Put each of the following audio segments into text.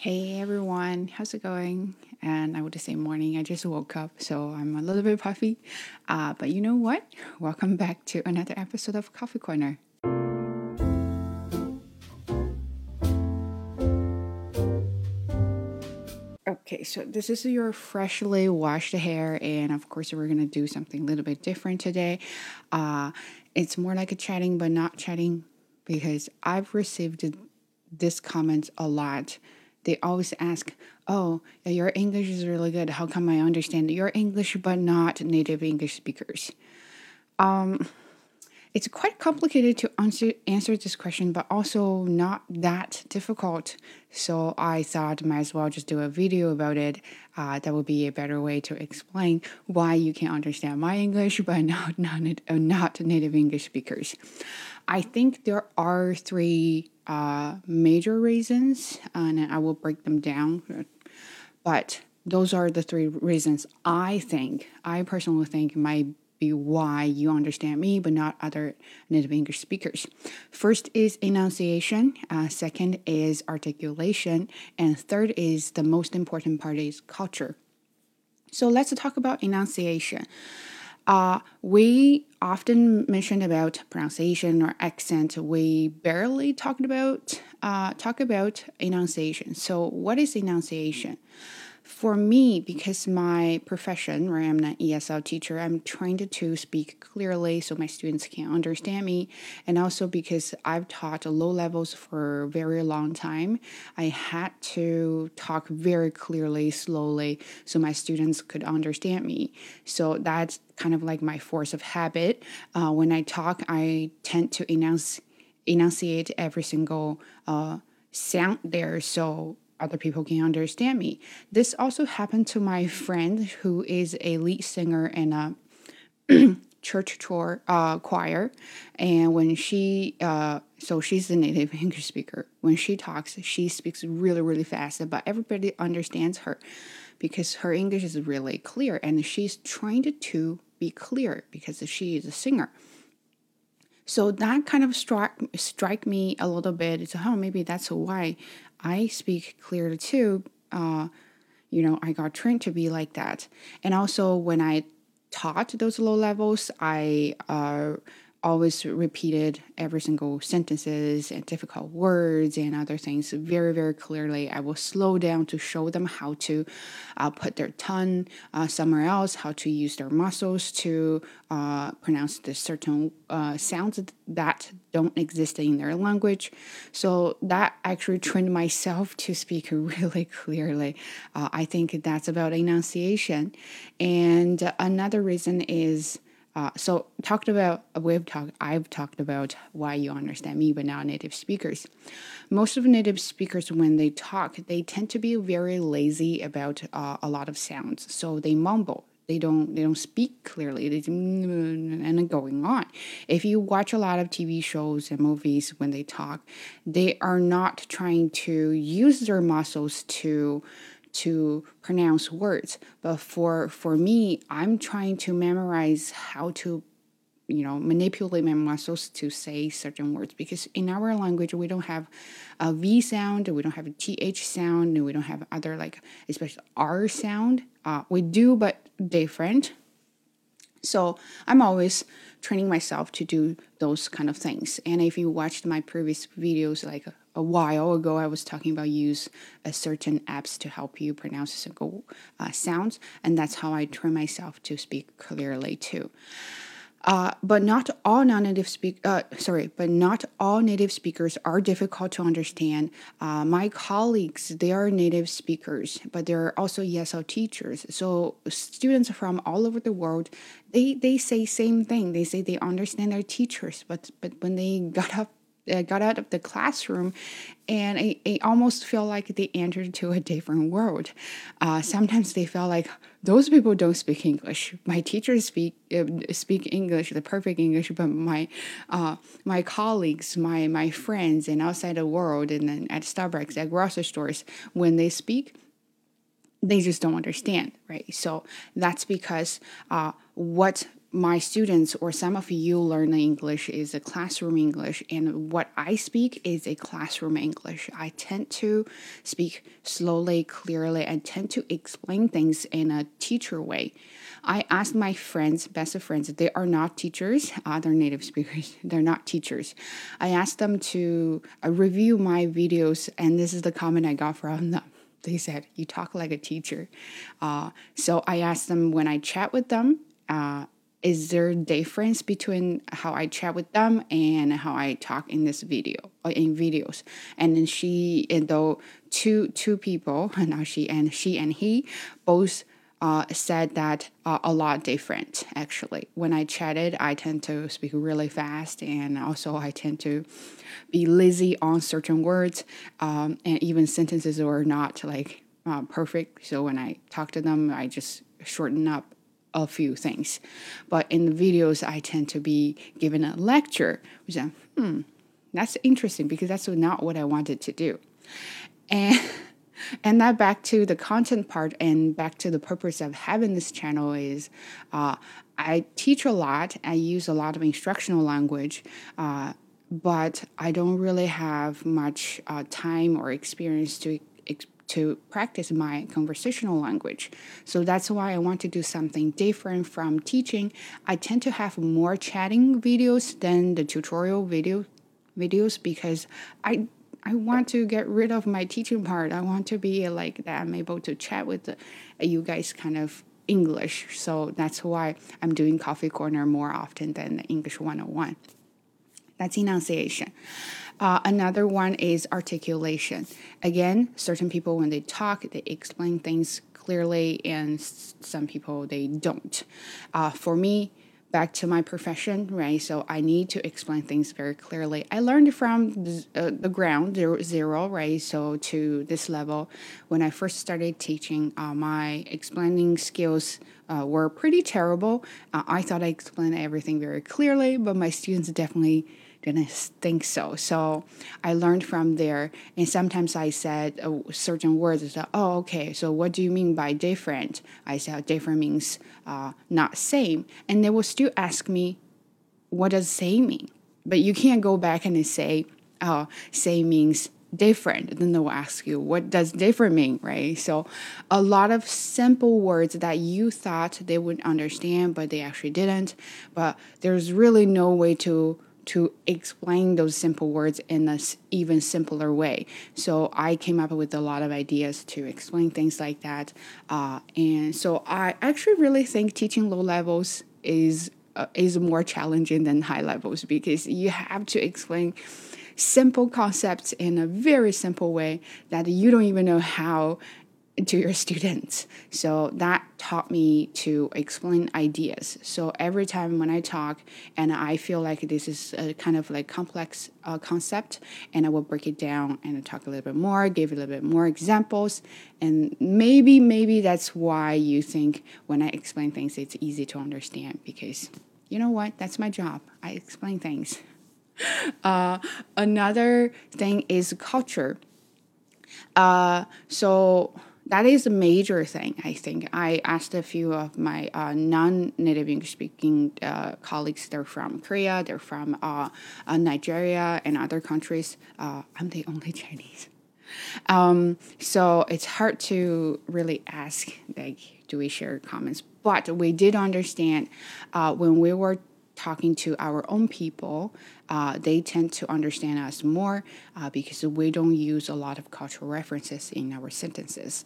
Hey everyone, how's it going? And I would say morning. I just woke up, so I'm a little bit puffy. Uh, but you know what? Welcome back to another episode of Coffee Corner. Okay, so this is your freshly washed hair, and of course, we're gonna do something a little bit different today. Uh, it's more like a chatting, but not chatting, because I've received this comment a lot they always ask, Oh, your English is really good. How come I understand your English but not native English speakers? Um, it's quite complicated to answer, answer this question, but also not that difficult. So I thought might as well just do a video about it. Uh, that would be a better way to explain why you can understand my English, but not not, not native English speakers. I think there are three uh, major reasons, and I will break them down. But those are the three reasons I think, I personally think might be why you understand me but not other native English speakers. First is enunciation, uh, second is articulation, and third is the most important part is culture. So let's talk about enunciation. Uh, we often mentioned about pronunciation or accent. We barely talked about uh, talk about enunciation. So, what is enunciation? For me, because my profession, where I'm an ESL teacher, I'm trained to speak clearly so my students can understand me. And also because I've taught low levels for a very long time, I had to talk very clearly, slowly, so my students could understand me. So that's kind of like my force of habit. Uh, when I talk, I tend to enunciate, enunciate every single uh, sound there. So other people can understand me. This also happened to my friend who is a lead singer in a church tour uh, choir, and when she uh, so she's a native English speaker. When she talks, she speaks really really fast, but everybody understands her because her English is really clear, and she's trained to be clear because she is a singer. So that kind of struck strike me a little bit. It's oh maybe that's why I speak clearly too. Uh, you know, I got trained to be like that. And also, when I taught those low levels, I uh, always repeated every single sentences and difficult words and other things very very clearly. I will slow down to show them how to uh, put their tongue uh, somewhere else how to use their muscles to uh, pronounce the certain uh, sounds that don't exist in their language. So that actually trained myself to speak really clearly. Uh, i think that's about enunciation. And another reason is uh, so talked about we've talked I've talked about why you understand me, but now native speakers. Most of native speakers, when they talk, they tend to be very lazy about uh, a lot of sounds. So they mumble. They don't they don't speak clearly. They and going on. If you watch a lot of TV shows and movies when they talk, they are not trying to use their muscles to to pronounce words. But for for me i'm trying to memorize how to you know manipulate my muscles to say certain words. Because in our language we don't have a v sound we don't have a th sound and we don't have other like especially r sound. Uh, we do but different so i'm always training myself to do those kind of things and if you watched my previous videos like a while ago, I was talking about use a certain apps to help you pronounce single uh, sounds, and that's how I train myself to speak clearly too. Uh, but not all non-native speak. Uh, sorry, but not all native speakers are difficult to understand. Uh, my colleagues, they are native speakers, but they're also ESL teachers. So students from all over the world, they they say same thing. They say they understand their teachers, but but when they got up uh, got out of the classroom and I, I, almost feel like they entered into a different world. Uh, sometimes they felt like those people don't speak English. My teachers speak uh, speak English, the perfect English, but my uh, my colleagues, my my friends, and outside the world, and then at Starbucks, at grocery stores, when they speak, they just don't understand, right? So that's because uh, what my students or some of you learn English is a classroom English, and what I speak is a classroom English. I tend to speak slowly, clearly, and tend to explain things in a teacher way. I asked my friends, best of friends, they are not teachers, other native speakers, they're not teachers. I asked them to uh, review my videos, and this is the comment I got from them. They said, You talk like a teacher. Uh, so I asked them when I chat with them, uh, is there a difference between how I chat with them and how I talk in this video or in videos? And then she, and though two two people, now she and she and he both uh, said that uh, a lot different actually. When I chatted, I tend to speak really fast, and also I tend to be lazy on certain words, um, and even sentences are not like uh, perfect. So when I talk to them, I just shorten up a few things. But in the videos, I tend to be given a lecture, which is, hmm, that's interesting because that's not what I wanted to do. And and that back to the content part and back to the purpose of having this channel is uh, I teach a lot. I use a lot of instructional language. Uh, but I don't really have much uh, time or experience to to practice my conversational language. So that's why I want to do something different from teaching. I tend to have more chatting videos than the tutorial video videos because I I want to get rid of my teaching part. I want to be like that. I'm able to chat with the, you guys kind of English. So that's why I'm doing Coffee Corner more often than the English 101. That's enunciation. Uh, another one is articulation. Again, certain people, when they talk, they explain things clearly, and some people, they don't. Uh, for me, back to my profession, right? So I need to explain things very clearly. I learned from the, uh, the ground zero, right? So to this level, when I first started teaching, uh, my explaining skills uh, were pretty terrible. Uh, I thought I explained everything very clearly, but my students definitely didn't think so. So I learned from there. And sometimes I said uh, certain words. Said, oh, okay, so what do you mean by different? I said, different means uh, not same. And they will still ask me, what does same mean? But you can't go back and say, oh, same means different then they'll ask you what does different mean right so a lot of simple words that you thought they would understand but they actually didn't but there's really no way to to explain those simple words in a even simpler way. So I came up with a lot of ideas to explain things like that. Uh, and so I actually really think teaching low levels is uh, is more challenging than high levels because you have to explain simple concepts in a very simple way that you don't even know how to your students. So that taught me to explain ideas. So every time when I talk and I feel like this is a kind of like complex uh, concept, and I will break it down and talk a little bit more, give a little bit more examples, and maybe maybe that's why you think when I explain things it's easy to understand because you know what? That's my job. I explain things. Uh, another thing is culture. Uh, so that is a major thing, I think. I asked a few of my uh, non native English speaking uh, colleagues. They're from Korea, they're from uh, uh Nigeria, and other countries. Uh, I'm the only Chinese. Um, so it's hard to really ask, like, do we share comments? But we did understand uh, when we were talking to our own people, uh, they tend to understand us more uh, because we don't use a lot of cultural references in our sentences.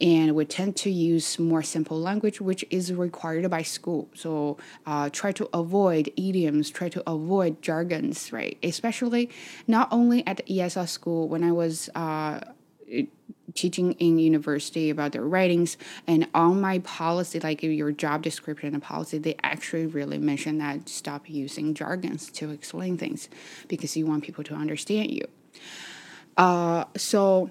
And we tend to use more simple language, which is required by school. So uh, try to avoid idioms, try to avoid jargons, right? Especially not only at ESL school, when I was uh, teaching in university about their writings and on my policy like your job description and policy they actually really mention that stop using jargons to explain things because you want people to understand you. Uh, so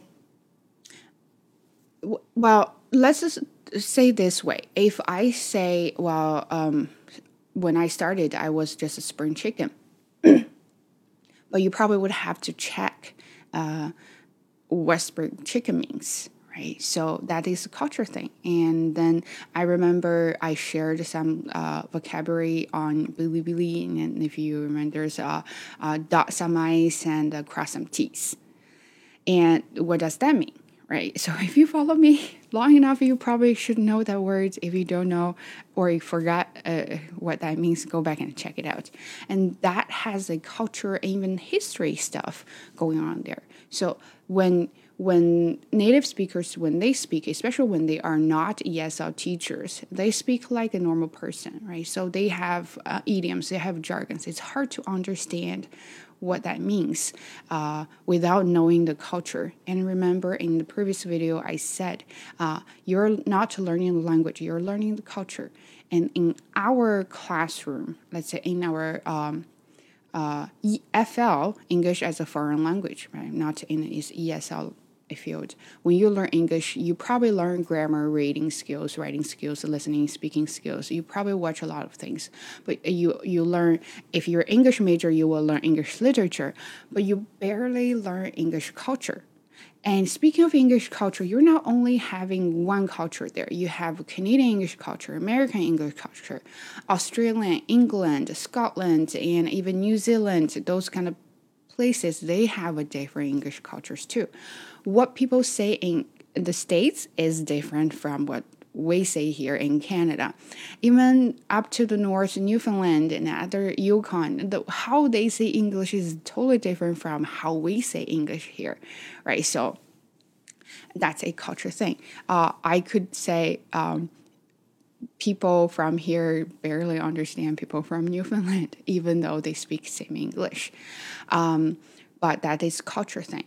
well let's just say this way. If i say well um, when i started i was just a spring chicken. But you probably would have to check uh, Westbrook chicken means, right? So that is a culture thing. And then I remember I shared some uh, vocabulary on Bilibili, and if you remember, there's uh, dot some i's and cross some t's. And what does that mean, right? So if you follow me long enough, you probably should know that words. If you don't know or you forgot uh, what that means, go back and check it out. And that has a culture, even history stuff going on there. So when when native speakers when they speak especially when they are not esl teachers they speak like a normal person right so they have uh, idioms they have jargons it's hard to understand what that means uh, without knowing the culture and remember in the previous video i said uh, you're not learning the language you're learning the culture and in our classroom let's say in our um, uh, EFL, English as a foreign language, right? Not in ESL field. When you learn English, you probably learn grammar, reading skills, writing skills, listening, speaking skills. You probably watch a lot of things, but uh, you you learn. If you're English major, you will learn English literature, but you barely learn English culture. And speaking of English culture, you're not only having one culture there. You have Canadian English culture, American English culture, Australian, England, Scotland, and even New Zealand. Those kind of places they have a different English cultures too. What people say in the states is different from what we say here in Canada. Even up to the north, Newfoundland and other Yukon, the, how they say English is totally different from how we say English here, right? So that's a culture thing. Uh, I could say um, people from here barely understand people from Newfoundland, even though they speak same English. Um, but that is culture thing.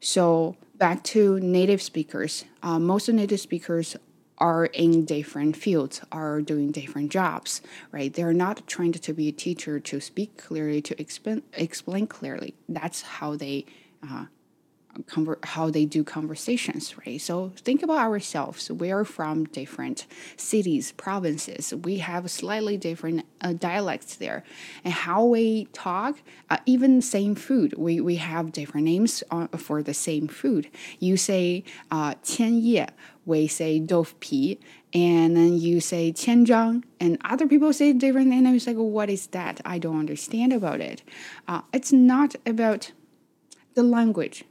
So back to native speakers. Uh, most of native speakers are in different fields, are doing different jobs, right? They're not trained to be a teacher to speak clearly, to explain explain clearly. That's how they uh, conver- how they do conversations, right? So think about ourselves. We are from different cities, provinces. We have slightly different uh, dialects there, and how we talk, uh, even same food, we we have different names on, for the same food. You say uh, 千叶, we say 豆腐皮, and then you say 千张, and other people say different, and I was like, what is that? I don't understand about it. Uh, it's not about the language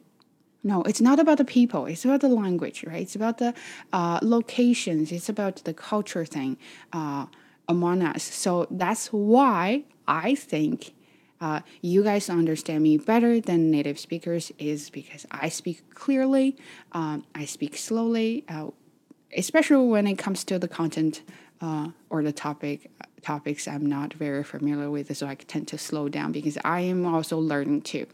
no, it's not about the people. It's about the language, right? It's about the uh, locations. It's about the culture thing uh, among us. So that's why I think uh, you guys understand me better than native speakers is because I speak clearly, um, I speak slowly, uh, especially when it comes to the content uh, or the topic topics I'm not very familiar with, so I tend to slow down because I am also learning too.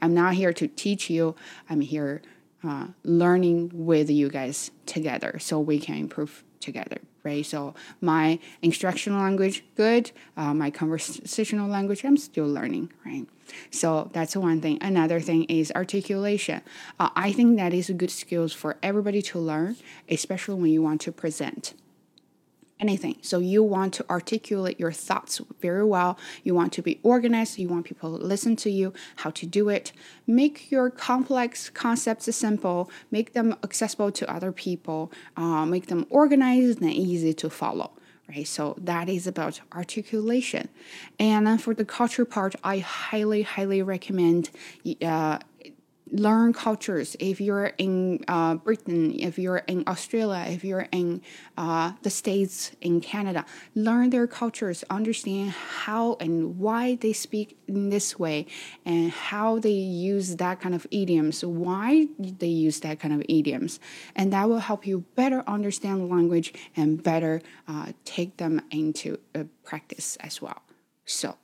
I'm not here to teach you, I'm here uh, learning with you guys together so we can improve together, right? So, my instructional language, good. Uh, my conversational language, I'm still learning, right? So, that's one thing. Another thing is articulation. Uh, I think that is a good skills for everybody to learn, especially when you want to present anything. So you want to articulate your thoughts very well. You want to be organized. You want people to listen to you, how to do it. Make your complex concepts simple. Make them accessible to other people. Uh, make them organized and easy to follow. Right, so that is about articulation, and for the culture part, I highly, highly recommend uh, learn cultures. If you're in uh, Britain, if you're in Australia, if you're in uh, the States, in Canada, learn their cultures, understand how and why they speak in this way, and how they use that kind of idioms, why they use that kind of idioms. And that will help you better understand the language and better uh, take them into practice as well. So,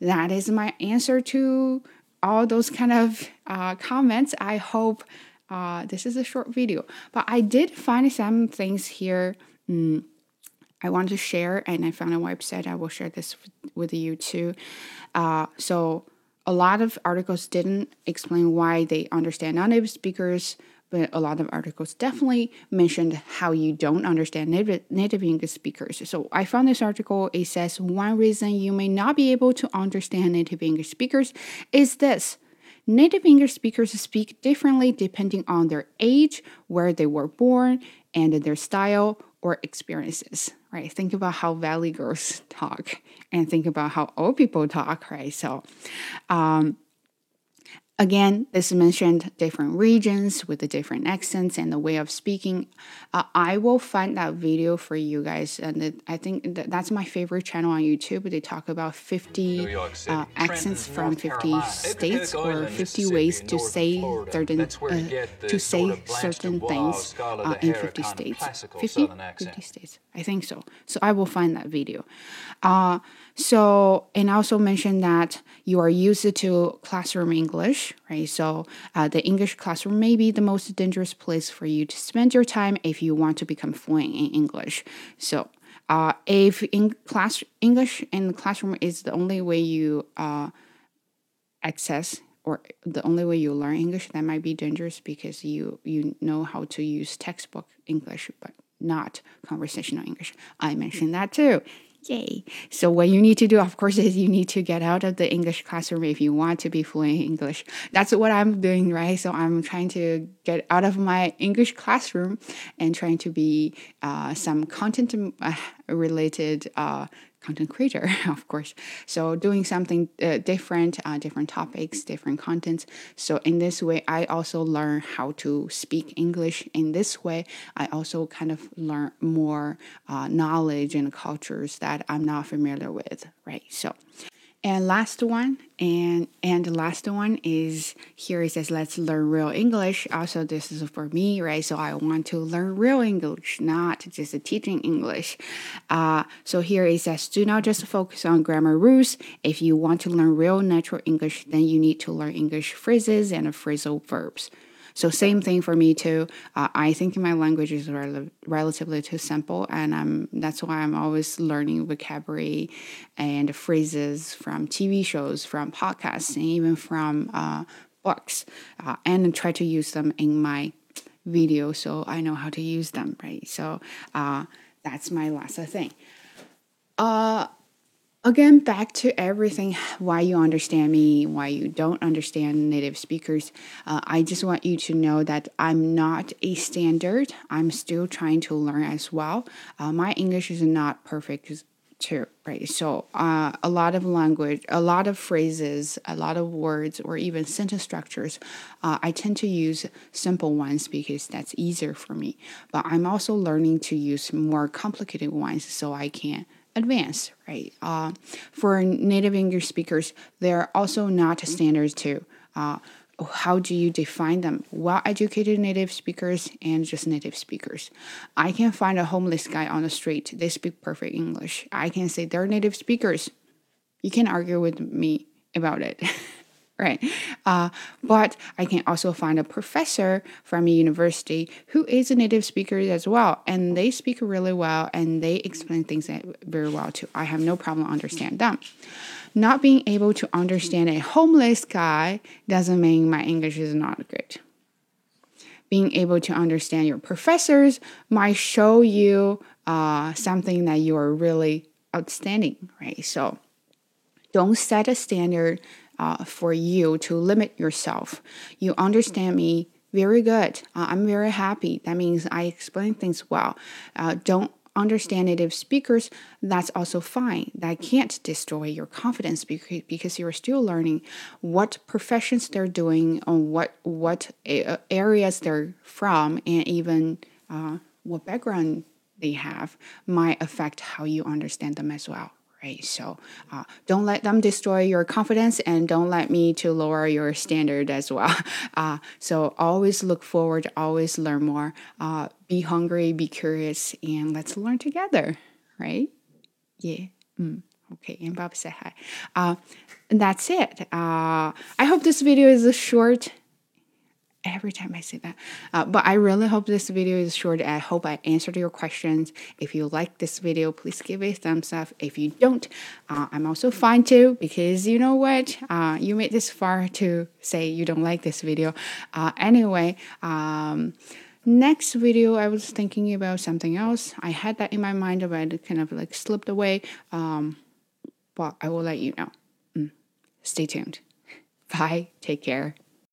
that is my answer to all those kind of uh, comments. I hope uh, this is a short video, but I did find some things here. Mm, I want to share, and I found a website. I will share this with you too. Uh, so a lot of articles didn't explain why they understand non-native speakers but a lot of articles definitely mentioned how you don't understand native, native English speakers. So I found this article. It says one reason you may not be able to understand native English speakers is this native English speakers speak differently depending on their age, where they were born, and their style or experiences, right? Think about how Valley girls talk and think about how old people talk, right? So, um, Again, this mentioned different regions with the different accents and the way of speaking. Uh, I will find that video for you guys, and it, I think that that's my favorite channel on YouTube. They talk about 50 uh, accents from 50 states or 50 ways to say certain uh, to say certain things uh, in 50 states. 50? 50 states, I think so. So I will find that video. So, and also mentioned that you are used to classroom English, right? So, uh, the English classroom may be the most dangerous place for you to spend your time if you want to become fluent in English. So, uh, if in class English in the classroom is the only way you uh, access or the only way you learn English, that might be dangerous because you you know how to use textbook English, but not conversational English. I mentioned that too. Yay. So what you need to do, of course, is you need to get out of the English classroom if you want to be fluent in English. That's what I'm doing, right? So I'm trying to get out of my English classroom and trying to be uh, some content uh, related uh, content creator, of course. So doing something uh, different, uh, different topics, different contents. So in this way, I also learn how to speak English. In this way, I also kind of learn more uh, knowledge and cultures that I'm not familiar with, right? So and last one, and and the last one is here it says let's learn real English. Also, this is for me, right? So I want to learn real English, not just teaching English. Uh, so here it says do not just focus on grammar rules. If you want to learn real natural English, then you need to learn English phrases and phrasal verbs. So same thing for me too. Uh, I think my language is rel- relatively too simple, and I'm that's why I'm always learning vocabulary and phrases from TV shows, from podcasts, and even from uh, books, uh, and try to use them in my video so I know how to use them. Right. So uh, that's my last thing. Uh, again back to everything why you understand me why you don't understand native speakers uh, i just want you to know that i'm not a standard. I'm still trying to learn as well. Uh, my english is not perfect too right? So uh, a lot of language a lot of phrases a lot of words or even sentence structures uh, i tend to use simple ones because that's easier for me. But i'm also learning to use more complicated ones so i can advanced, right? Uh, for native English speakers, they're also not standards too. Uh, how do you define them? Well educated native speakers and just native speakers. I can find a homeless guy on the street. They speak perfect English. I can say they're native speakers. You can argue with me about it. right? Uh, but I can also find a professor from a university who is a native speaker as well, and they speak really well and they explain things very well too. I have no problem understand them. Not being able to understand a homeless guy doesn't mean my English is not good. Being able to understand your professors might show you uh, something that you are really outstanding, right? So don't set a standard uh, for you to limit yourself. You understand me very good. Uh, I'm very happy. That means I explain things well. Uh, don't understand native speakers, that's also fine. That can't destroy your confidence because, you're still learning what professions they're doing, on what what areas they're from, and even uh, what background they have might affect how you understand them as well right? So uh, don't let them destroy your confidence and don't let me to lower your standard as well. Uh, so always look forward, always learn more. Uh, be hungry, be curious, and let's learn together, right? Yeah. Mm. Okay, and Bob said hi. Uh, that's it. Uh, I hope this video is a short every time I say that. Uh, but I really hope this video is short. I hope I answered your questions. If you like this video, please give it a thumbs up. If you don't, uh, I'm also fine too because you know what? Uh, you made this far to say you don't like this video. Uh, anyway, um, next video I was thinking about something else. I had that in my mind, but it kind of like slipped away. Um, but I will let you know. Mm. Stay tuned. Bye. Take care.